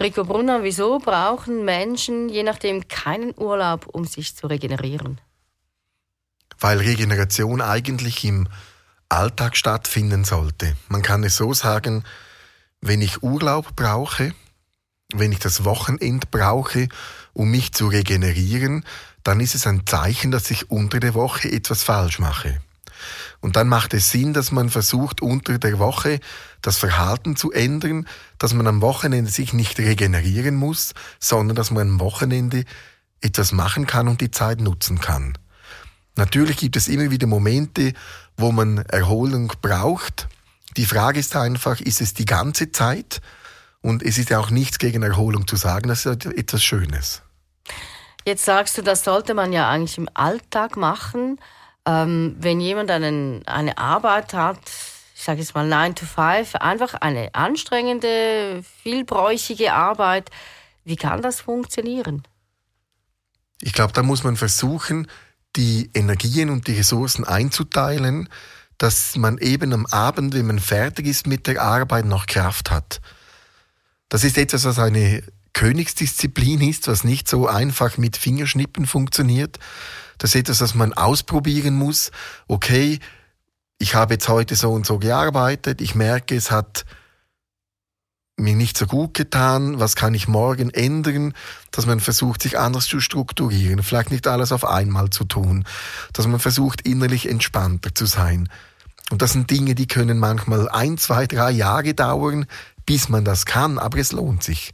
Rico Brunner, wieso brauchen Menschen je nachdem keinen Urlaub, um sich zu regenerieren? Weil Regeneration eigentlich im Alltag stattfinden sollte. Man kann es so sagen, wenn ich Urlaub brauche, wenn ich das Wochenend brauche, um mich zu regenerieren, dann ist es ein Zeichen, dass ich unter der Woche etwas falsch mache. Und dann macht es Sinn, dass man versucht, unter der Woche das Verhalten zu ändern, dass man am Wochenende sich nicht regenerieren muss, sondern dass man am Wochenende etwas machen kann und die Zeit nutzen kann. Natürlich gibt es immer wieder Momente, wo man Erholung braucht. Die Frage ist einfach, ist es die ganze Zeit? Und es ist ja auch nichts gegen Erholung zu sagen, das ist etwas Schönes. Jetzt sagst du, das sollte man ja eigentlich im Alltag machen. Ähm, wenn jemand einen, eine Arbeit hat, ich sage jetzt mal 9 to 5, einfach eine anstrengende, vielbräuchige Arbeit, wie kann das funktionieren? Ich glaube, da muss man versuchen, die Energien und die Ressourcen einzuteilen, dass man eben am Abend, wenn man fertig ist mit der Arbeit, noch Kraft hat. Das ist etwas, was eine Königsdisziplin ist, was nicht so einfach mit Fingerschnippen funktioniert. Das ist etwas, was man ausprobieren muss. Okay, ich habe jetzt heute so und so gearbeitet, ich merke, es hat mir nicht so gut getan, was kann ich morgen ändern, dass man versucht, sich anders zu strukturieren, vielleicht nicht alles auf einmal zu tun, dass man versucht, innerlich entspannter zu sein. Und das sind Dinge, die können manchmal ein, zwei, drei Jahre dauern, bis man das kann, aber es lohnt sich.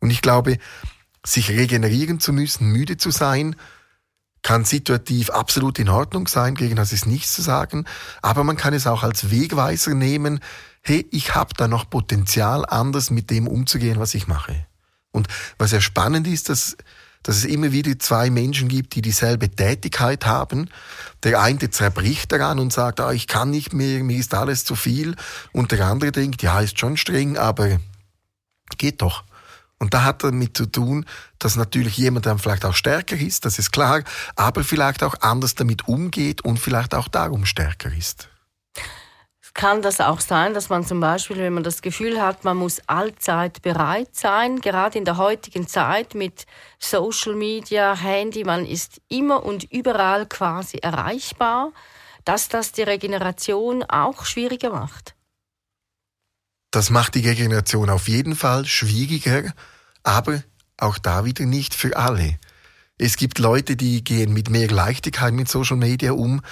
Und ich glaube, sich regenerieren zu müssen, müde zu sein, kann situativ absolut in Ordnung sein, gegen das ist nichts zu sagen, aber man kann es auch als Wegweiser nehmen, hey, ich habe da noch Potenzial, anders mit dem umzugehen, was ich mache. Und was ja spannend ist, dass, dass es immer wieder zwei Menschen gibt, die dieselbe Tätigkeit haben. Der eine zerbricht daran und sagt, ah, ich kann nicht mehr, mir ist alles zu viel. Und der andere denkt, ja, ist schon streng, aber geht doch. Und da hat damit zu tun, dass natürlich jemand dann vielleicht auch stärker ist, das ist klar, aber vielleicht auch anders damit umgeht und vielleicht auch darum stärker ist. Kann das auch sein, dass man zum Beispiel, wenn man das Gefühl hat, man muss allzeit bereit sein, gerade in der heutigen Zeit mit Social Media, Handy, man ist immer und überall quasi erreichbar, dass das die Regeneration auch schwieriger macht? Das macht die Regeneration auf jeden Fall schwieriger, aber auch da wieder nicht für alle. Es gibt Leute, die gehen mit mehr Leichtigkeit mit Social Media um,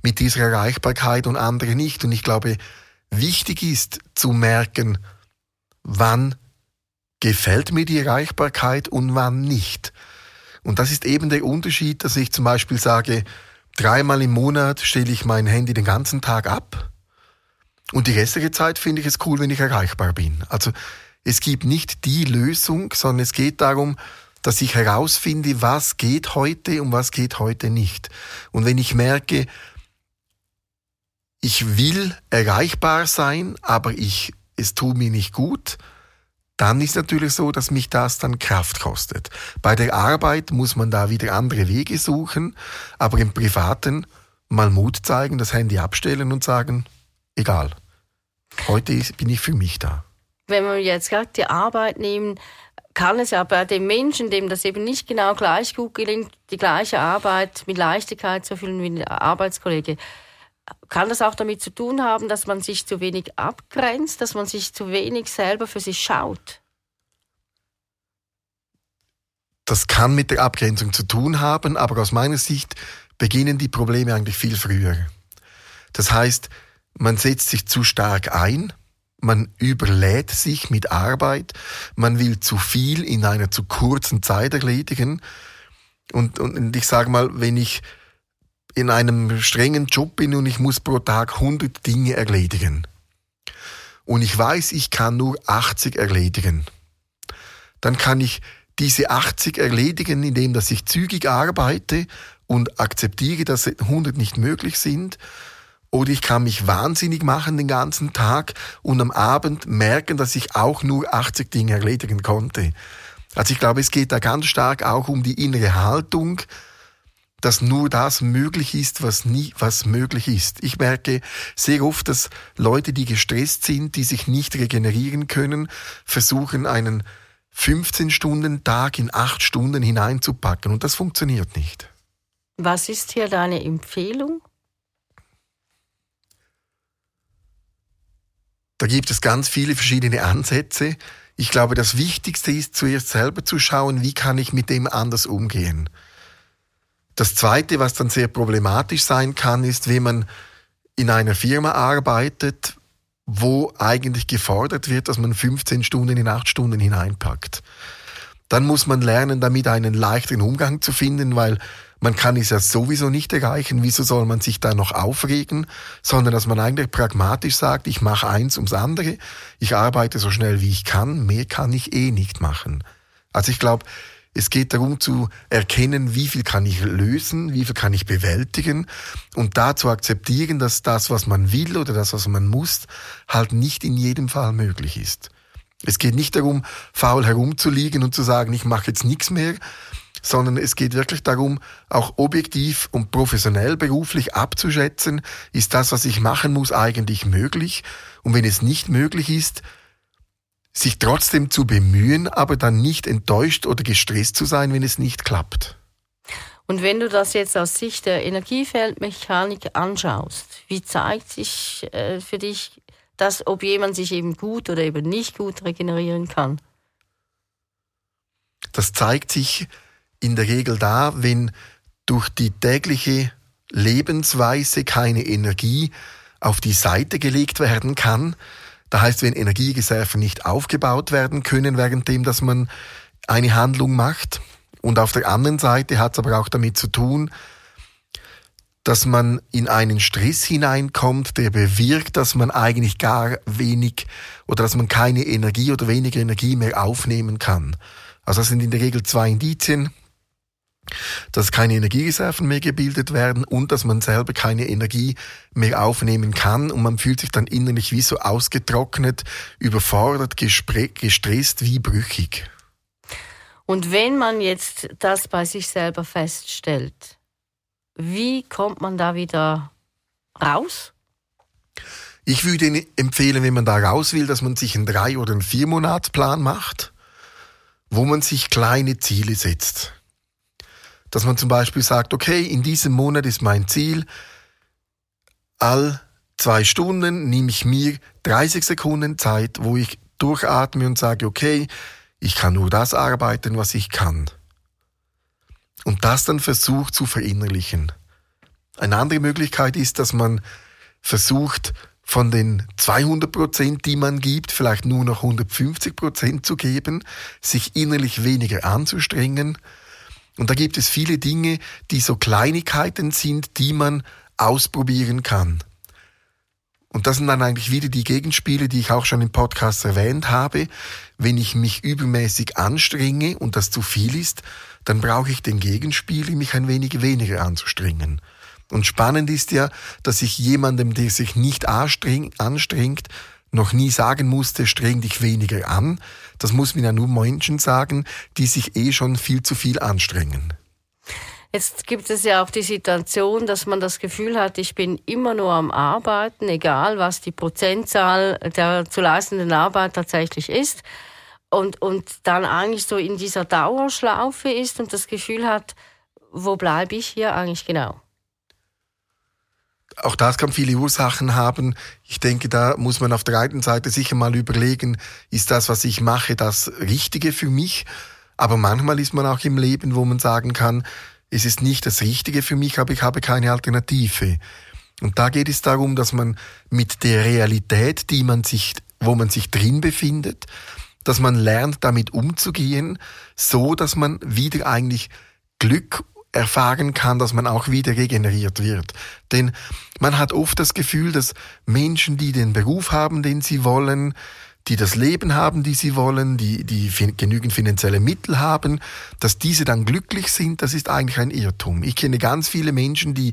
mit dieser Erreichbarkeit und andere nicht. Und ich glaube, wichtig ist zu merken, wann gefällt mir die Erreichbarkeit und wann nicht. Und das ist eben der Unterschied, dass ich zum Beispiel sage, dreimal im Monat stelle ich mein Handy den ganzen Tag ab und die restliche Zeit finde ich es cool, wenn ich erreichbar bin. Also es gibt nicht die Lösung, sondern es geht darum, dass ich herausfinde, was geht heute und was geht heute nicht. Und wenn ich merke, ich will erreichbar sein, aber ich, es tut mir nicht gut, dann ist natürlich so, dass mich das dann Kraft kostet. Bei der Arbeit muss man da wieder andere Wege suchen, aber im Privaten mal Mut zeigen, das Handy abstellen und sagen, egal. Heute bin ich für mich da. Wenn wir jetzt gerade die Arbeit nehmen, kann es ja bei dem Menschen, dem das eben nicht genau gleich gut gelingt, die gleiche Arbeit mit Leichtigkeit zu erfüllen wie ein Arbeitskollege, kann das auch damit zu tun haben, dass man sich zu wenig abgrenzt, dass man sich zu wenig selber für sich schaut? Das kann mit der Abgrenzung zu tun haben, aber aus meiner Sicht beginnen die Probleme eigentlich viel früher. Das heißt, man setzt sich zu stark ein, man überlädt sich mit Arbeit, man will zu viel in einer zu kurzen Zeit erledigen. Und, und ich sage mal, wenn ich in einem strengen Job bin und ich muss pro Tag 100 Dinge erledigen. Und ich weiß, ich kann nur 80 erledigen, dann kann ich diese 80 erledigen, indem dass ich zügig arbeite und akzeptiere, dass 100 nicht möglich sind oder ich kann mich wahnsinnig machen den ganzen Tag und am Abend merken, dass ich auch nur 80 Dinge erledigen konnte. Also ich glaube, es geht da ganz stark auch um die innere Haltung, dass nur das möglich ist, was nie was möglich ist. Ich merke sehr oft, dass Leute, die gestresst sind, die sich nicht regenerieren können, versuchen einen 15 Stunden Tag in 8 Stunden hineinzupacken und das funktioniert nicht. Was ist hier deine Empfehlung? Da gibt es ganz viele verschiedene Ansätze. Ich glaube, das Wichtigste ist zuerst selber zu schauen, wie kann ich mit dem anders umgehen. Das Zweite, was dann sehr problematisch sein kann, ist, wenn man in einer Firma arbeitet, wo eigentlich gefordert wird, dass man 15 Stunden in 8 Stunden hineinpackt. Dann muss man lernen, damit einen leichteren Umgang zu finden, weil man kann es ja sowieso nicht erreichen. Wieso soll man sich da noch aufregen? Sondern dass man eigentlich pragmatisch sagt, ich mache eins ums andere, ich arbeite so schnell wie ich kann, mehr kann ich eh nicht machen. Also ich glaube, es geht darum zu erkennen, wie viel kann ich lösen, wie viel kann ich bewältigen und da zu akzeptieren, dass das, was man will oder das, was man muss, halt nicht in jedem Fall möglich ist. Es geht nicht darum, faul herumzuliegen und zu sagen, ich mache jetzt nichts mehr, sondern es geht wirklich darum, auch objektiv und professionell beruflich abzuschätzen, ist das, was ich machen muss, eigentlich möglich? Und wenn es nicht möglich ist, sich trotzdem zu bemühen, aber dann nicht enttäuscht oder gestresst zu sein, wenn es nicht klappt. Und wenn du das jetzt aus Sicht der Energiefeldmechanik anschaust, wie zeigt sich äh, für dich das, ob jemand sich eben gut oder eben nicht gut regenerieren kann? Das zeigt sich in der Regel da, wenn durch die tägliche Lebensweise keine Energie auf die Seite gelegt werden kann, da heißt, wenn Energiereserven nicht aufgebaut werden können, währenddem, dass man eine Handlung macht. Und auf der anderen Seite hat es aber auch damit zu tun, dass man in einen Stress hineinkommt, der bewirkt, dass man eigentlich gar wenig oder dass man keine Energie oder weniger Energie mehr aufnehmen kann. Also das sind in der Regel zwei Indizien dass keine Energiereserven mehr gebildet werden und dass man selber keine Energie mehr aufnehmen kann und man fühlt sich dann innerlich wie so ausgetrocknet, überfordert, gestresst, wie brüchig. Und wenn man jetzt das bei sich selber feststellt, wie kommt man da wieder raus? Ich würde empfehlen, wenn man da raus will, dass man sich einen drei- oder einen viermonatsplan macht, wo man sich kleine Ziele setzt dass man zum Beispiel sagt, okay, in diesem Monat ist mein Ziel, all zwei Stunden nehme ich mir 30 Sekunden Zeit, wo ich durchatme und sage, okay, ich kann nur das arbeiten, was ich kann. Und das dann versucht zu verinnerlichen. Eine andere Möglichkeit ist, dass man versucht, von den 200 Prozent, die man gibt, vielleicht nur noch 150 Prozent zu geben, sich innerlich weniger anzustrengen und da gibt es viele Dinge, die so Kleinigkeiten sind, die man ausprobieren kann. Und das sind dann eigentlich wieder die Gegenspiele, die ich auch schon im Podcast erwähnt habe. Wenn ich mich übermäßig anstrenge und das zu viel ist, dann brauche ich den Gegenspiel, mich ein wenig weniger anzustrengen. Und spannend ist ja, dass ich jemandem, der sich nicht anstrengt, noch nie sagen musste, streng dich weniger an. Das muss mir ja nur Menschen sagen, die sich eh schon viel zu viel anstrengen. Jetzt gibt es ja auch die Situation, dass man das Gefühl hat, ich bin immer nur am Arbeiten, egal was die Prozentzahl der zu leistenden Arbeit tatsächlich ist. Und, und dann eigentlich so in dieser Dauerschlaufe ist und das Gefühl hat, wo bleibe ich hier eigentlich genau? Auch das kann viele Ursachen haben. Ich denke, da muss man auf der einen Seite sicher mal überlegen, ist das, was ich mache, das Richtige für mich? Aber manchmal ist man auch im Leben, wo man sagen kann, es ist nicht das Richtige für mich, aber ich habe keine Alternative. Und da geht es darum, dass man mit der Realität, die man sich, wo man sich drin befindet, dass man lernt, damit umzugehen, so dass man wieder eigentlich Glück erfahren kann, dass man auch wieder regeneriert wird. Denn man hat oft das Gefühl, dass Menschen, die den Beruf haben, den sie wollen, die das Leben haben, die sie wollen, die, die genügend finanzielle Mittel haben, dass diese dann glücklich sind, das ist eigentlich ein Irrtum. Ich kenne ganz viele Menschen, die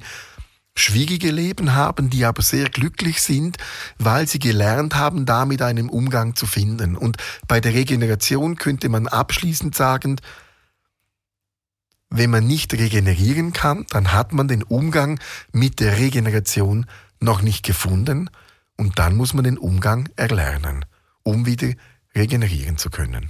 schwierige Leben haben, die aber sehr glücklich sind, weil sie gelernt haben, damit einen Umgang zu finden. Und bei der Regeneration könnte man abschließend sagen, wenn man nicht regenerieren kann, dann hat man den Umgang mit der Regeneration noch nicht gefunden und dann muss man den Umgang erlernen, um wieder regenerieren zu können.